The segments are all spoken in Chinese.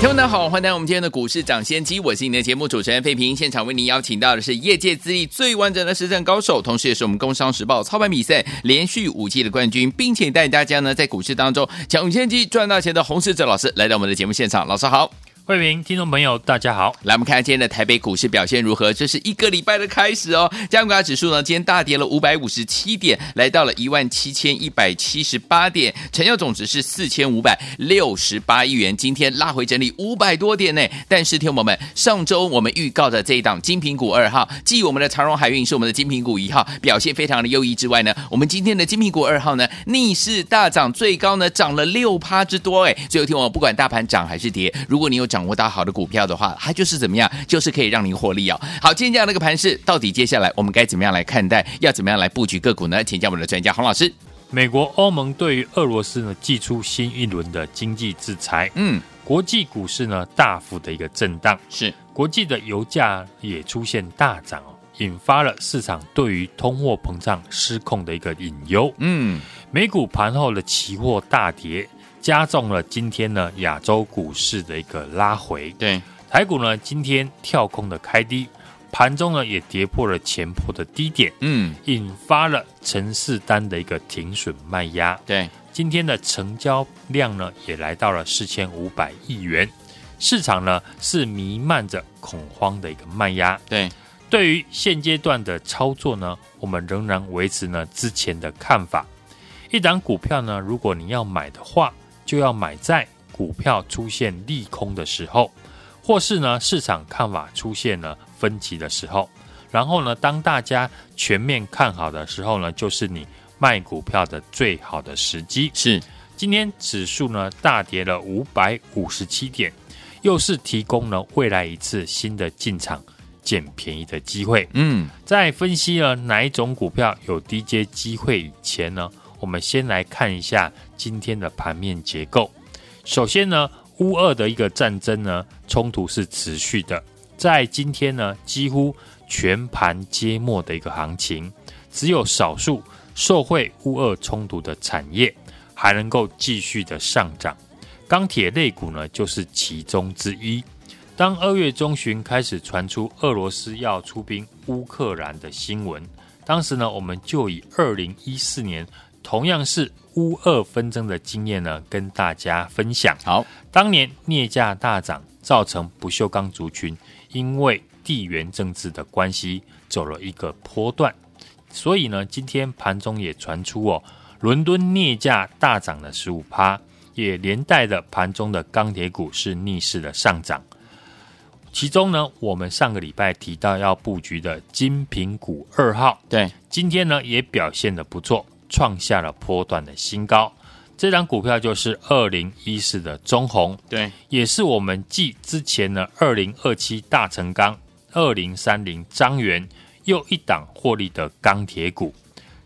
听众好，欢迎来到我们今天的股市抢先机，我是你的节目主持人费平。现场为您邀请到的是业界资历最完整的实战高手，同时也是我们工商时报操盘比赛连续五季的冠军，并且带大家呢在股市当中抢先机赚大钱的洪世哲老师来到我们的节目现场。老师好。慧明，听众朋友，大家好。来，我们看今天的台北股市表现如何？这是一个礼拜的开始哦。加权指数呢，今天大跌了五百五十七点，来到了一万七千一百七十八点，成交总值是四千五百六十八亿元。今天拉回整理五百多点呢。但是，听众们，上周我们预告的这一档精品股二号，继我们的长荣海运是我们的精品股一号，表现非常的优异之外呢，我们今天的精品股二号呢，逆势大涨，最高呢涨了六趴之多哎。最后听我不管大盘涨还是跌，如果你有掌握到好的股票的话，它就是怎么样，就是可以让您获利哦。好，今天这样的一个盘势，到底接下来我们该怎么样来看待？要怎么样来布局个股呢？请教我们的专家洪老师。美国、欧盟对于俄罗斯呢，祭出新一轮的经济制裁。嗯，国际股市呢大幅的一个震荡，是国际的油价也出现大涨哦，引发了市场对于通货膨胀失控的一个隐忧。嗯，美股盘后的期货大跌。加重了今天呢亚洲股市的一个拉回，对。台股呢今天跳空的开低，盘中呢也跌破了前破的低点，嗯，引发了陈氏单的一个停损卖压，对，今天的成交量呢也来到了四千五百亿元，市场呢是弥漫着恐慌的一个卖压，对，对于现阶段的操作呢，我们仍然维持呢之前的看法，一档股票呢，如果你要买的话。就要买在股票出现利空的时候，或是呢市场看法出现了分歧的时候，然后呢当大家全面看好的时候呢，就是你卖股票的最好的时机。是，今天指数呢大跌了五百五十七点，又是提供了未来一次新的进场捡便宜的机会。嗯，在分析了哪一种股票有低阶机会以前呢，我们先来看一下今天的盘面结构。首先呢，乌俄的一个战争呢，冲突是持续的。在今天呢，几乎全盘皆墨的一个行情，只有少数受惠乌俄冲突的产业还能够继续的上涨。钢铁类股呢，就是其中之一。当二月中旬开始传出俄罗斯要出兵乌克兰的新闻，当时呢，我们就以二零一四年。同样是乌俄纷争的经验呢，跟大家分享。好，当年镍价大涨，造成不锈钢族群因为地缘政治的关系走了一个波段，所以呢，今天盘中也传出哦，伦敦镍价大涨了十五趴，也连带的盘中的钢铁股是逆势的上涨。其中呢，我们上个礼拜提到要布局的金品股二号，对，今天呢也表现的不错。创下了波段的新高，这张股票就是二零一四的中红，对，也是我们继之前的二零二七大成钢、二零三零张元又一档获利的钢铁股。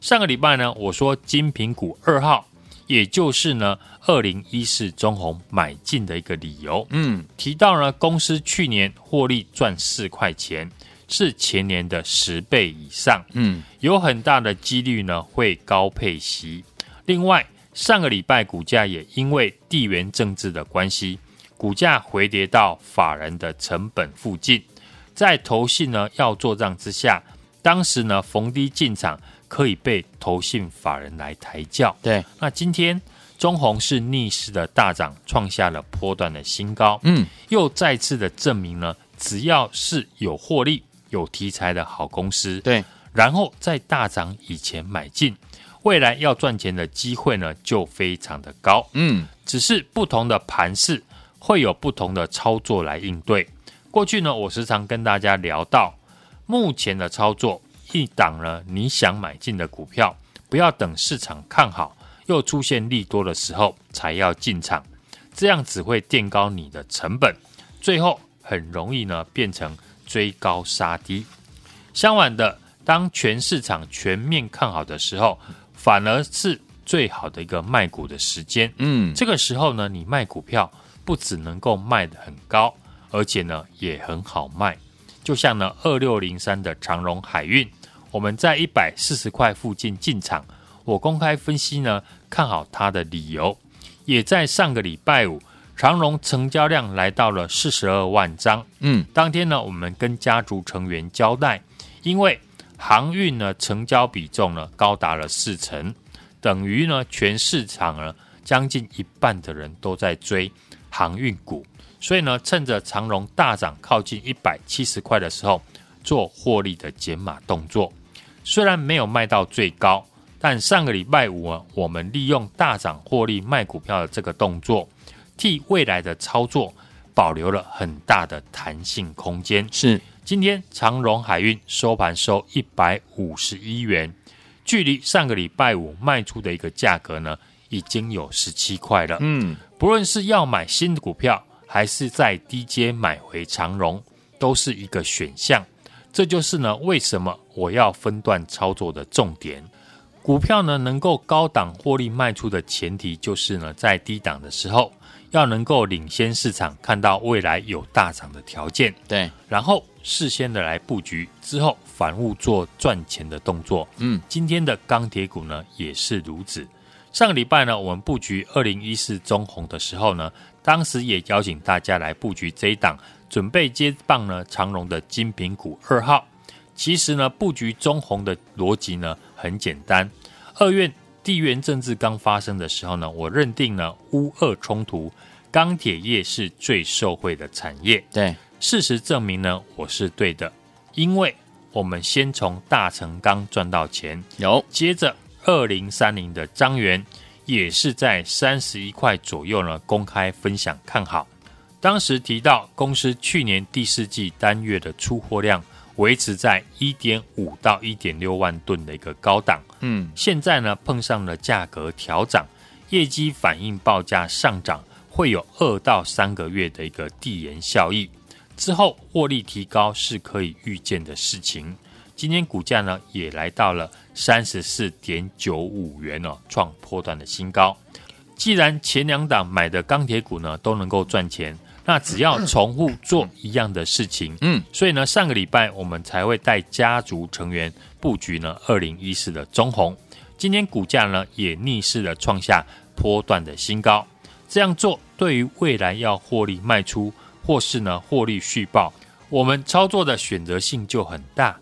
上个礼拜呢，我说精品股二号，也就是呢二零一四中红买进的一个理由。嗯，提到呢公司去年获利赚四块钱。是前年的十倍以上，嗯，有很大的几率呢会高配息。另外，上个礼拜股价也因为地缘政治的关系，股价回跌到法人的成本附近。在投信呢要做账之下，当时呢逢低进场可以被投信法人来抬轿。对，那今天中红是逆势的大涨，创下了波段的新高。嗯，又再次的证明呢，只要是有获利。有题材的好公司，对，然后在大涨以前买进，未来要赚钱的机会呢就非常的高。嗯，只是不同的盘势会有不同的操作来应对。过去呢，我时常跟大家聊到，目前的操作，一档呢你想买进的股票，不要等市场看好又出现利多的时候才要进场，这样只会垫高你的成本，最后很容易呢变成。追高杀低，相反的，当全市场全面看好的时候，反而是最好的一个卖股的时间。嗯，这个时候呢，你卖股票不只能够卖得很高，而且呢也很好卖。就像呢二六零三的长荣海运，我们在一百四十块附近进场，我公开分析呢看好它的理由，也在上个礼拜五。长荣成交量来到了四十二万张，嗯，当天呢，我们跟家族成员交代，因为航运呢成交比重呢高达了四成，等于呢全市场呢将近一半的人都在追航运股，所以呢趁着长荣大涨靠近一百七十块的时候做获利的减码动作，虽然没有卖到最高，但上个礼拜五啊，我们利用大涨获利卖股票的这个动作。替未来的操作保留了很大的弹性空间。是，今天长荣海运收盘收一百五十一元，距离上个礼拜五卖出的一个价格呢，已经有十七块了。嗯，不论是要买新的股票，还是在低阶买回长荣，都是一个选项。这就是呢，为什么我要分段操作的重点。股票呢，能够高档获利卖出的前提，就是呢，在低档的时候。要能够领先市场，看到未来有大涨的条件，对，然后事先的来布局，之后反复做赚钱的动作。嗯，今天的钢铁股呢也是如此。上个礼拜呢，我们布局二零一四中红的时候呢，当时也邀请大家来布局这一档，准备接棒呢长荣的精品股二号。其实呢，布局中红的逻辑呢很简单，二月。地缘政治刚发生的时候呢，我认定呢乌俄冲突，钢铁业是最受惠的产业。对，事实证明呢我是对的，因为我们先从大成钢赚到钱，有，接着二零三零的张元也是在三十一块左右呢公开分享看好，当时提到公司去年第四季单月的出货量。维持在一点五到一点六万吨的一个高档，嗯，现在呢碰上了价格调涨，业绩反映报价上涨，会有二到三个月的一个递延效益，之后获利提高是可以预见的事情。今天股价呢也来到了三十四点九五元哦，创破段的新高。既然前两档买的钢铁股呢都能够赚钱。那只要重复做一样的事情，嗯，所以呢，上个礼拜我们才会带家族成员布局呢，二零一四的中红，今天股价呢也逆势的创下波段的新高。这样做对于未来要获利卖出，或是呢获利续报，我们操作的选择性就很大。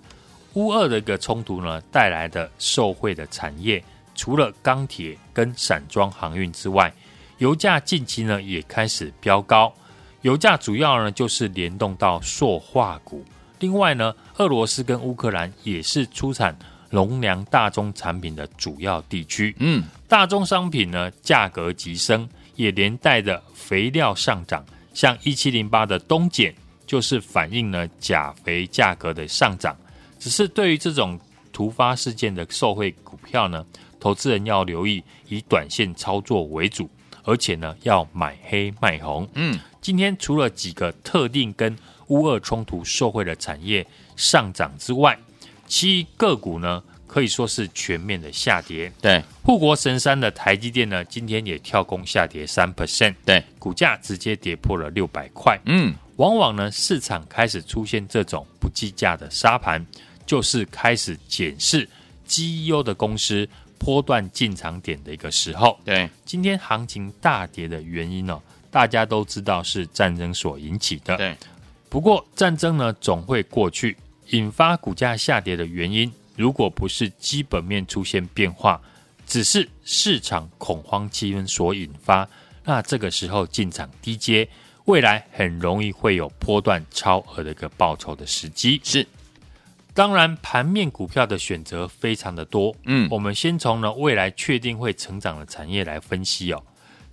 乌二的一个冲突呢带来的受惠的产业，除了钢铁跟散装航运之外，油价近期呢也开始飙高。油价主要呢就是联动到塑化股，另外呢，俄罗斯跟乌克兰也是出产农粮大宗产品的主要地区。嗯，大宗商品呢价格急升，也连带着肥料上涨。像一七零八的东碱就是反映了钾肥价格的上涨。只是对于这种突发事件的受惠股票呢，投资人要留意，以短线操作为主，而且呢要买黑卖红。嗯。今天除了几个特定跟乌俄冲突受惠的产业上涨之外，其余个股呢可以说是全面的下跌。对，护国神山的台积电呢，今天也跳空下跌三 percent。对，股价直接跌破了六百块。嗯，往往呢市场开始出现这种不计价的沙盘，就是开始检视绩优的公司波段进场点的一个时候。对，今天行情大跌的原因呢？大家都知道是战争所引起的，对。不过战争呢总会过去，引发股价下跌的原因，如果不是基本面出现变化，只是市场恐慌气氛所引发，那这个时候进场低阶，未来很容易会有波段超额的一个报酬的时机。是，当然盘面股票的选择非常的多，嗯，我们先从呢未来确定会成长的产业来分析哦。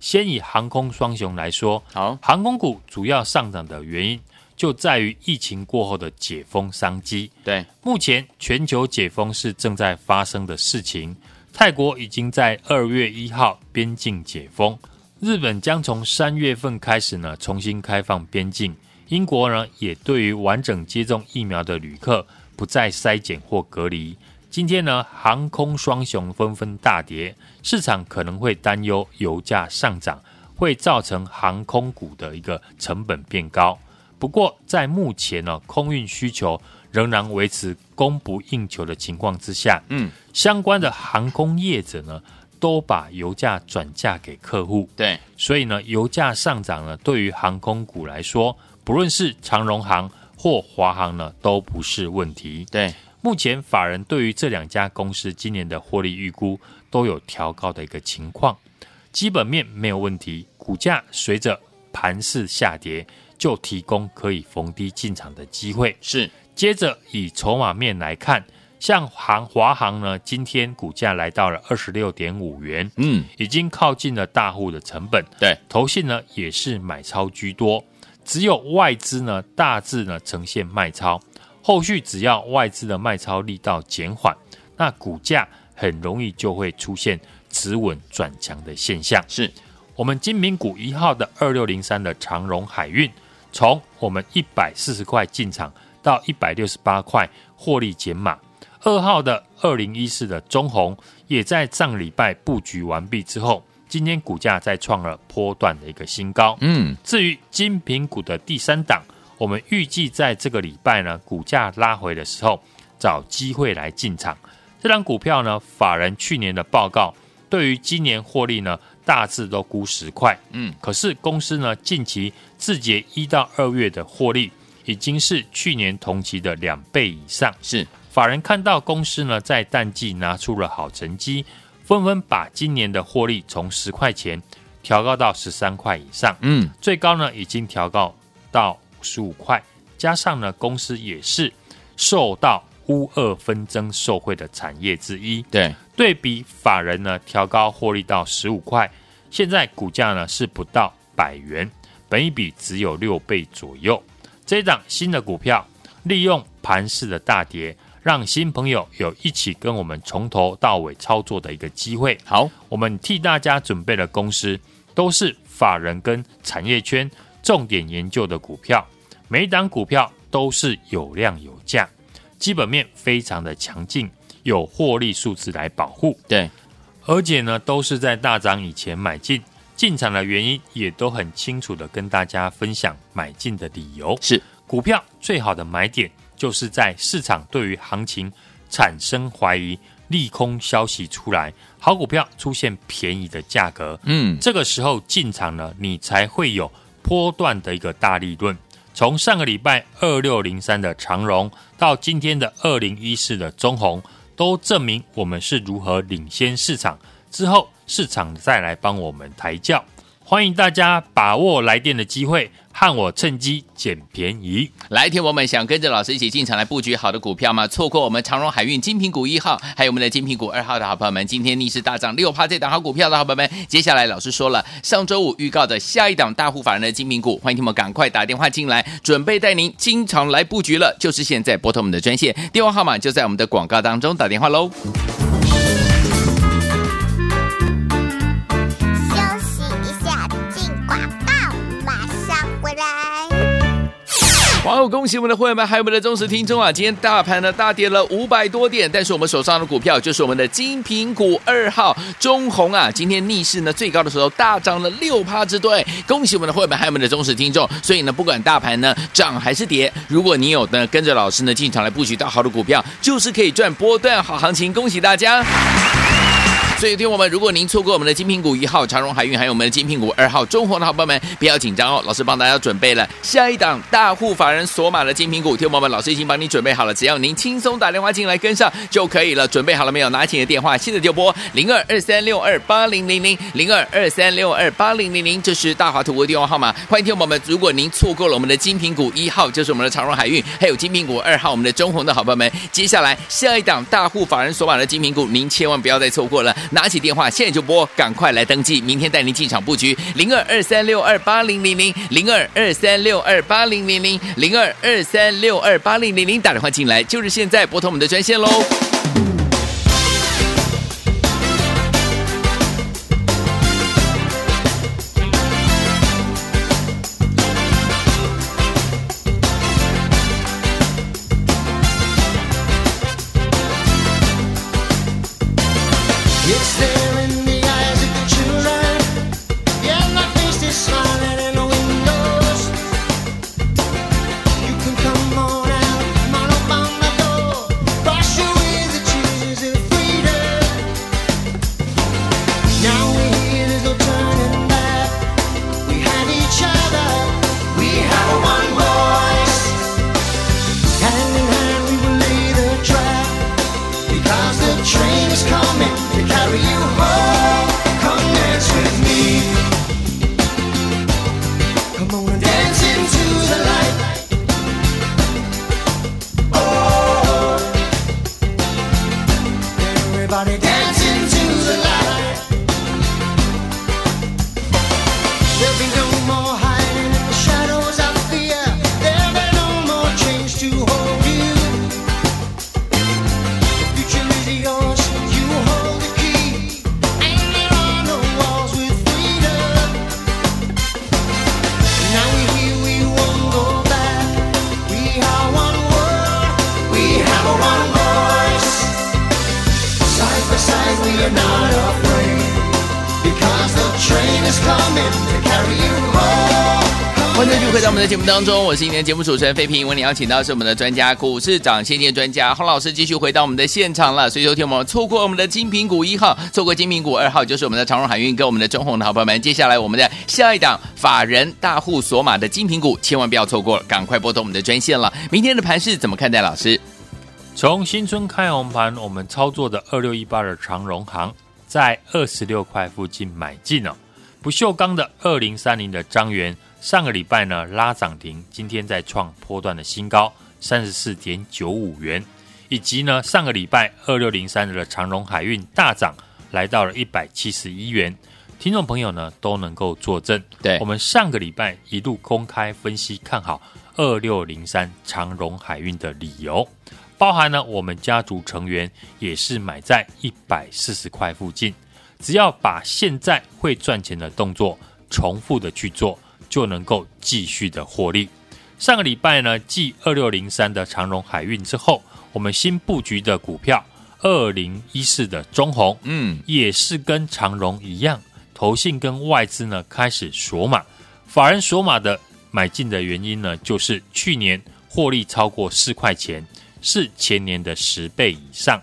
先以航空双雄来说，好，航空股主要上涨的原因就在于疫情过后的解封商机。对，目前全球解封是正在发生的事情。泰国已经在二月一号边境解封，日本将从三月份开始呢重新开放边境。英国呢也对于完整接种疫苗的旅客不再筛检或隔离。今天呢，航空双雄纷纷大跌，市场可能会担忧油价上涨会造成航空股的一个成本变高。不过，在目前呢，空运需求仍然维持供不应求的情况之下，嗯，相关的航空业者呢，都把油价转嫁给客户。对，所以呢，油价上涨呢，对于航空股来说，不论是长荣航或华航呢，都不是问题。对。目前法人对于这两家公司今年的获利预估都有调高的一个情况，基本面没有问题，股价随着盘势下跌就提供可以逢低进场的机会。是，接着以筹码面来看，像航华航呢，今天股价来到了二十六点五元，嗯，已经靠近了大户的成本。对，投信呢也是买超居多，只有外资呢大致呢呈现卖超。后续只要外资的卖超力道减缓，那股价很容易就会出现止稳转强的现象。是我们金明股一号的二六零三的长荣海运，从我们一百四十块进场到一百六十八块获利减码。二号的二零一四的中红，也在上礼拜布局完毕之后，今天股价再创了波段的一个新高。嗯，至于精品股的第三档。我们预计在这个礼拜呢，股价拉回的时候，找机会来进场。这张股票呢，法人去年的报告对于今年获利呢，大致都估十块。嗯，可是公司呢，近期自结一到二月的获利已经是去年同期的两倍以上。是法人看到公司呢，在淡季拿出了好成绩，纷纷把今年的获利从十块钱调高到十三块以上。嗯，最高呢，已经调高到。十五块，加上呢，公司也是受到乌二纷争受惠的产业之一。对，对比法人呢，调高获利到十五块，现在股价呢是不到百元，本一比只有六倍左右。这一档新的股票，利用盘势的大跌，让新朋友有一起跟我们从头到尾操作的一个机会。好，我们替大家准备的公司，都是法人跟产业圈重点研究的股票。每一档股票都是有量有价，基本面非常的强劲，有获利数字来保护。对，而且呢，都是在大涨以前买进，进场的原因也都很清楚的跟大家分享买进的理由。是股票最好的买点，就是在市场对于行情产生怀疑、利空消息出来，好股票出现便宜的价格。嗯，这个时候进场呢，你才会有波段的一个大利润。从上个礼拜二六零三的长荣到今天的二零一四的中红，都证明我们是如何领先市场。之后市场再来帮我们抬轿。欢迎大家把握来电的机会。和我趁机捡便宜，来听我们想跟着老师一起进场来布局好的股票吗？错过我们长荣海运精品股一号，还有我们的精品股二号的好朋友们，今天逆势大涨六趴这档好股票的好朋友们，接下来老师说了，上周五预告的下一档大户法人的精品股，欢迎你们赶快打电话进来，准备带您经常来布局了，就是现在拨通我们的专线，电话号码就在我们的广告当中，打电话喽。哇哦！恭喜我们的会员们，还有我们的忠实听众啊！今天大盘呢大跌了五百多点，但是我们手上的股票就是我们的精品股二号中红啊！今天逆势呢最高的时候大涨了六趴之多，恭喜我们的会员们，还有我们的忠实听众。所以呢，不管大盘呢涨还是跌，如果你有呢跟着老师呢进场来布局到好的股票，就是可以赚波段好行情。恭喜大家！所以，听我们，如果您错过我们的精品股一号长荣海运，还有我们的精品股二号中红的好朋友们，不要紧张哦。老师帮大家准备了下一档大户法人锁码的精品股，听我们，老师已经帮你准备好了，只要您轻松打电话进来跟上就可以了。准备好了没有？拿起你的电话，现在就拨零二二三六二八零零零零二二三六二八零零零，这是大华图的电话号码。欢迎听我们，如果您错过了我们的精品股一号，就是我们的长荣海运，还有精品股二号，我们的中红的好朋友们，接下来下一档大户法人锁码的精品股，您千万不要再错过了。拿起电话，现在就拨，赶快来登记，明天带您进场布局零二二三六二八零零零零二二三六二八零零零零二二三六二八零零零，打电话进来就是现在，拨通我们的专线喽。欢迎继续回到我们的节目当中，我是今天的节目主持人费平。为你邀请到是我们的专家股市长先见专家洪老师，继续回到我们的现场了。所以，昨天我们错过我们的金品股一号，错过金品股二号，就是我们的长荣海运跟我们的中红的好朋友们。接下来我们的下一档法人大户索马的金品股，千万不要错过了，赶快拨通我们的专线了。明天的盘势怎么看待？老师，从新春开红盘，我们操作的二六一八的长荣行，在二十六块附近买进了、哦。不锈钢的二零三零的张元。上个礼拜呢拉涨停，今天再创波段的新高，三十四点九五元，以及呢上个礼拜二六零三的长荣海运大涨，来到了一百七十一元，听众朋友呢都能够作证。对，我们上个礼拜一路公开分析看好二六零三长荣海运的理由，包含呢我们家族成员也是买在一百四十块附近，只要把现在会赚钱的动作重复的去做。就能够继续的获利。上个礼拜呢，继二六零三的长荣海运之后，我们新布局的股票二零一四的中红，嗯，也是跟长荣一样，投信跟外资呢开始锁码，法人锁码的买进的原因呢，就是去年获利超过四块钱，是前年的十倍以上，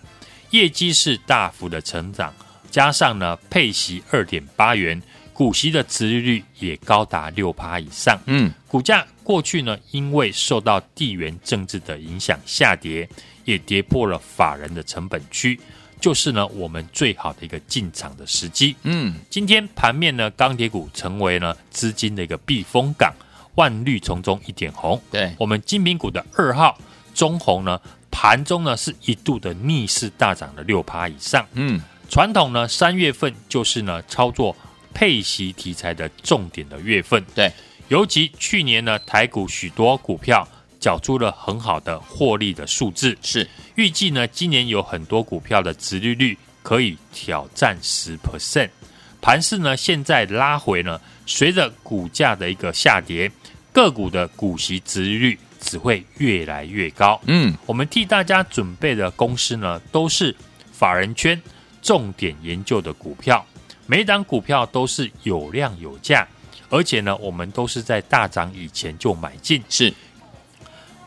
业绩是大幅的成长，加上呢配息二点八元。股息的殖利率也高达六趴以上，嗯，股价过去呢，因为受到地缘政治的影响下跌，也跌破了法人的成本区，就是呢我们最好的一个进场的时机，嗯，今天盘面呢，钢铁股成为呢资金的一个避风港，万绿丛中一点红，对，我们金品股的二号中红呢，盘中呢是一度的逆势大涨了六趴以上，嗯，传统呢三月份就是呢操作。配息题材的重点的月份，对，尤其去年呢，台股许多股票缴出了很好的获利的数字，是预计呢，今年有很多股票的殖利率可以挑战十 percent。盘势呢，现在拉回呢，随着股价的一个下跌，个股的股息殖利率只会越来越高。嗯，我们替大家准备的公司呢，都是法人圈重点研究的股票。每一档股票都是有量有价，而且呢，我们都是在大涨以前就买进，是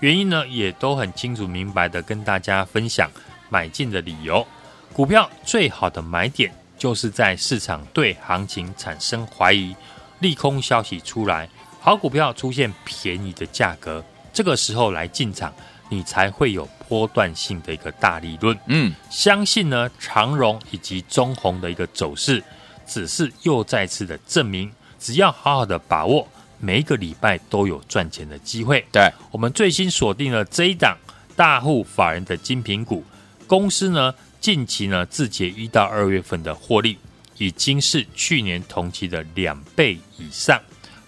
原因呢，也都很清楚明白的跟大家分享买进的理由。股票最好的买点就是在市场对行情产生怀疑、利空消息出来，好股票出现便宜的价格，这个时候来进场，你才会有波段性的一个大利润。嗯，相信呢，长荣以及中红的一个走势。只是又再次的证明，只要好好的把握，每一个礼拜都有赚钱的机会。对，我们最新锁定了这一档大户法人的精品股公司呢，近期呢自结一到二月份的获利已经是去年同期的两倍以上。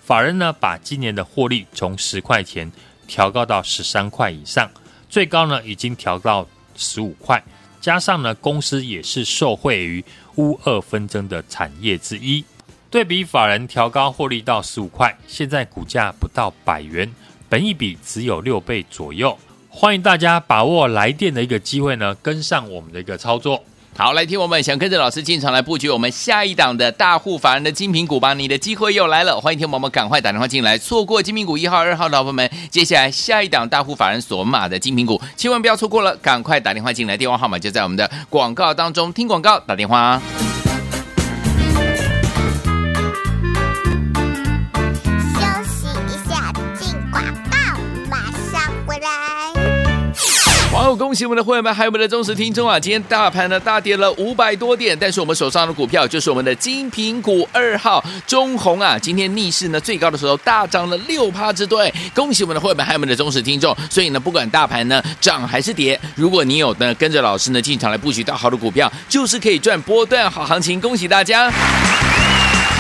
法人呢把今年的获利从十块钱调高到十三块以上，最高呢已经调到十五块。加上呢，公司也是受惠于乌二纷争的产业之一。对比法人调高获利到十五块，现在股价不到百元，本益比只有六倍左右。欢迎大家把握来电的一个机会呢，跟上我们的一个操作。好，来听我们想跟着老师进场来布局我们下一档的大户法人的精品股吧，你的机会又来了。欢迎听我们赶快打电话进来，错过精品股一号、二号的朋友们，接下来下一档大户法人锁码的精品股，千万不要错过了，赶快打电话进来，电话号码就在我们的广告当中，听广告打电话。恭喜我们的会员们，还有我们的忠实听众啊！今天大盘呢大跌了五百多点，但是我们手上的股票就是我们的精品股二号中红啊，今天逆势呢最高的时候大涨了六趴之多，恭喜我们的会员们，还有我们的忠实听众。所以呢，不管大盘呢涨还是跌，如果你有呢跟着老师呢进场来布局到好的股票，就是可以赚波段好行情。恭喜大家！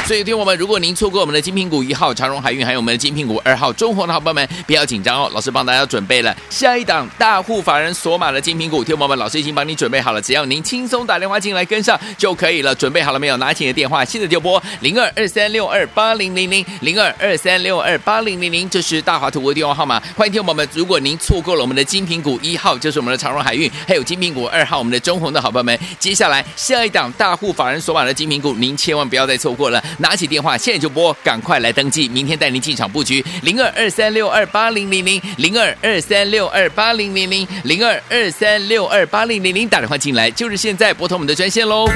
所以，听我们，如果您错过我们的精品股一号长荣海运，还有我们的精品股二号中鸿的好朋友们，不要紧张哦。老师帮大家准备了下一档大户法人锁码的精品股，听我们，老师已经帮你准备好了，只要您轻松打电话进来跟上就可以了。准备好了没有？拿起你的电话，现在就拨零二二三六二八零零零零二二三六二八零零零，这是大华图的电话号码。欢迎听我们，如果您错过了我们的精品股一号，就是我们的长荣海运，还有精品股二号，我们的中鸿的好朋友们，接下来下一档大户法人锁码的精品股，您千万不要再错过了。拿起电话，现在就拨，赶快来登记，明天带您进场布局零二二三六二八零零零零二二三六二八零零零零二二三六二八零零零，打电话进来就是现在，拨通我们的专线喽。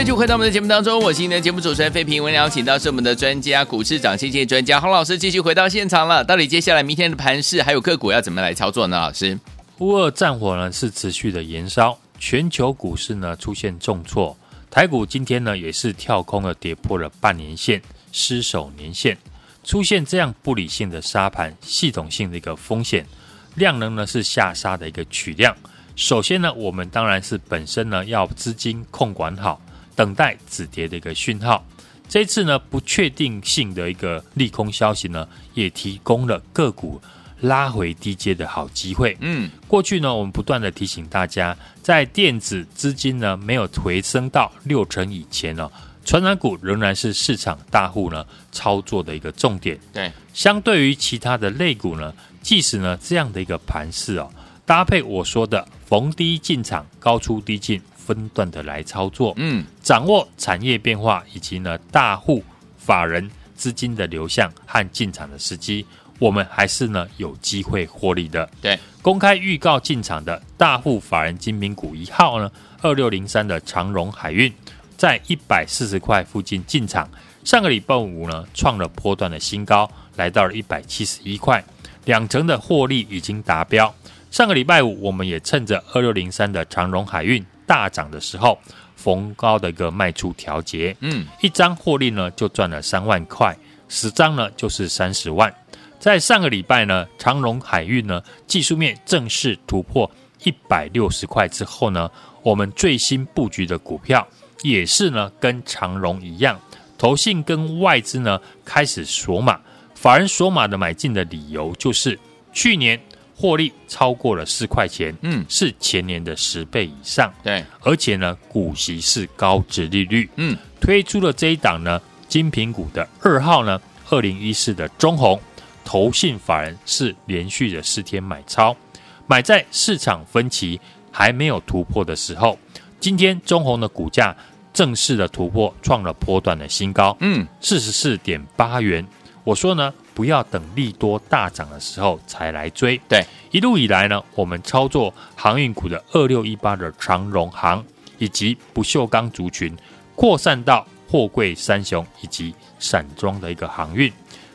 欢迎回到我们的节目当中，我是今天的节目主持人费平。我们邀请到是我们的专家，股市涨跌专家洪老师，继续回到现场了。到底接下来明天的盘势还有个股要怎么来操作呢？老师，乌二战火呢是持续的延烧，全球股市呢出现重挫，台股今天呢也是跳空了，跌破了半年线，失守年线，出现这样不理性的杀盘，系统性的一个风险，量能呢是下杀的一个取量。首先呢，我们当然是本身呢要资金控管好。等待止跌的一个讯号，这一次呢不确定性的一个利空消息呢，也提供了个股拉回低阶的好机会。嗯，过去呢我们不断的提醒大家，在电子资金呢没有回升到六成以前呢，传染股仍然是市场大户呢操作的一个重点。对，相对于其他的类股呢，即使呢这样的一个盘势哦，搭配我说的逢低进场，高出低进。分段的来操作，嗯，掌握产业变化以及呢大户法人资金的流向和进场的时机，我们还是呢有机会获利的。对，公开预告进场的大户法人精品股一号呢，二六零三的长荣海运，在一百四十块附近进场，上个礼拜五呢创了波段的新高，来到了一百七十一块，两成的获利已经达标。上个礼拜五，我们也趁着二六零三的长荣海运。大涨的时候，逢高的一个卖出调节，嗯，一张获利呢就赚了三万块，十张呢就是三十万。在上个礼拜呢，长荣海运呢技术面正式突破一百六十块之后呢，我们最新布局的股票也是呢跟长荣一样，投信跟外资呢开始锁码，法人锁码的买进的理由就是去年。获利超过了四块钱，嗯，是前年的十倍以上，对，而且呢，股息是高值利率，嗯，推出了这一档呢，精品股的二号呢，二零一四的中红，投信法人是连续的四天买超，买在市场分歧还没有突破的时候，今天中红的股价正式的突破，创了波段的新高，嗯，四十四点八元。我说呢，不要等利多大涨的时候才来追。对，一路以来呢，我们操作航运股的二六一八的长荣航，以及不锈钢族群，扩散到货柜三雄以及散装的一个航运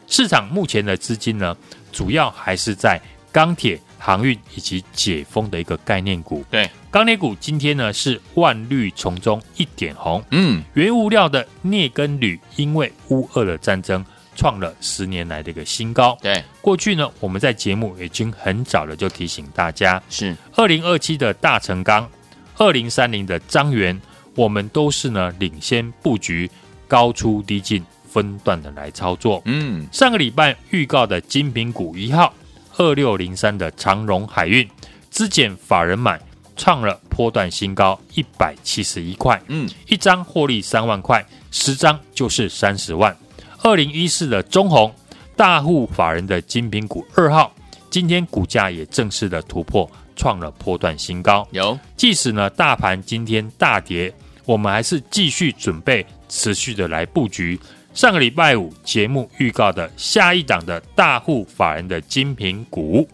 市场。目前的资金呢，主要还是在钢铁、航运以及解封的一个概念股。对，钢铁股今天呢是万绿丛中一点红。嗯，原物料的镍跟铝，因为乌俄的战争。创了十年来的一个新高。对，过去呢，我们在节目已经很早的就提醒大家，是二零二七的大成钢，二零三零的张元，我们都是呢领先布局，高出低进，分段的来操作。嗯，上个礼拜预告的精品股一号二六零三的长荣海运，资减法人买，创了波段新高一百七十一块。嗯，一张获利三万块，十张就是三十万。二零一四的中红大户法人的精品股二号，今天股价也正式的突破创了波段新高。有，即使呢大盘今天大跌，我们还是继续准备持续的来布局。上个礼拜五节目预告的下一档的大户法人的精品股，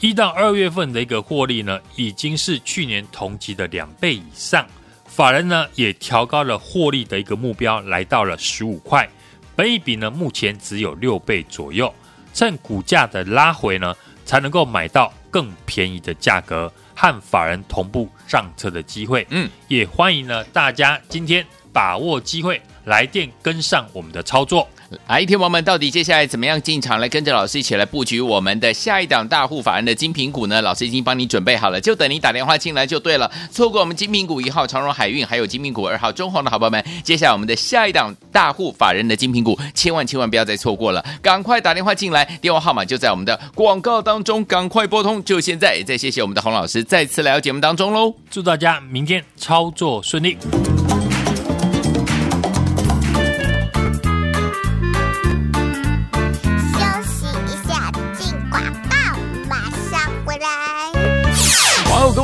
一到二月份的一个获利呢，已经是去年同期的两倍以上。法人呢也调高了获利的一个目标，来到了十五块，本益比呢目前只有六倍左右。趁股价的拉回呢，才能够买到更便宜的价格和法人同步上车的机会。嗯，也欢迎呢大家今天把握机会。来电跟上我们的操作，来，听友们，到底接下来怎么样进场来跟着老师一起来布局我们的下一档大户法人的精品股呢？老师已经帮你准备好了，就等你打电话进来就对了。错过我们精品股一号长荣海运，还有精品股二号中鸿的好朋友们，接下来我们的下一档大户法人的精品股，千万千万不要再错过了，赶快打电话进来，电话号码就在我们的广告当中，赶快拨通，就现在。再谢谢我们的洪老师再次来到节目当中喽，祝大家明天操作顺利。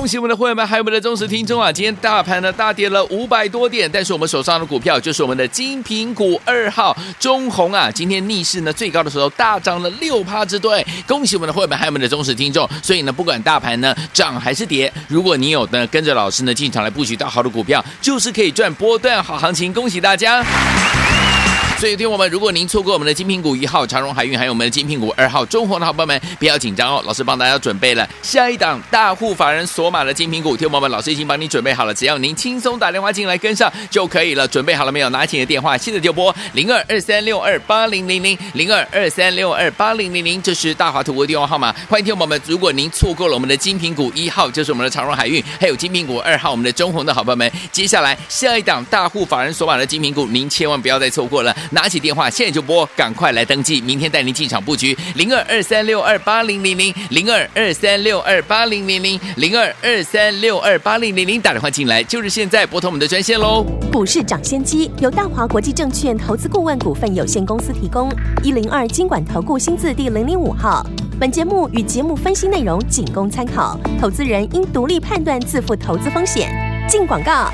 恭喜我们的会员们，还有我们的忠实听众啊！今天大盘呢大跌了五百多点，但是我们手上的股票就是我们的精品股二号中红啊，今天逆势呢最高的时候大涨了六趴之多。恭喜我们的会员们，还有我们的忠实听众。所以呢，不管大盘呢涨还是跌，如果你有呢跟着老师呢进场来布局到好的股票，就是可以赚波段好行情。恭喜大家！所以，听我们，如果您错过我们的精品股一号长荣海运，还有我们的精品股二号中鸿的好朋友们，不要紧张哦。老师帮大家准备了下一档大户法人锁码的精品股，听我们，老师已经帮你准备好了，只要您轻松打电话进来跟上就可以了。准备好了没有？拿起你的电话，现在就拨零二二三六二八零零零零二二三六二八零零零，这是大华图的电话号码。欢迎听我们，如果您错过了我们的精品股一号，就是我们的长荣海运，还有精品股二号，我们的中鸿的好朋友们，接下来下一档大户法人锁码的精品股，您千万不要再错过了。拿起电话，现在就拨，赶快来登记，明天带您进场布局零二二三六二八零零零零二二三六二八零零零零二二三六二八零零零，打电话进来就是现在，拨通我们的专线喽。股市涨先机由大华国际证券投资顾问股份有限公司提供，一零二经管投顾新字第零零五号。本节目与节目分析内容仅供参考，投资人应独立判断，自负投资风险。进广告。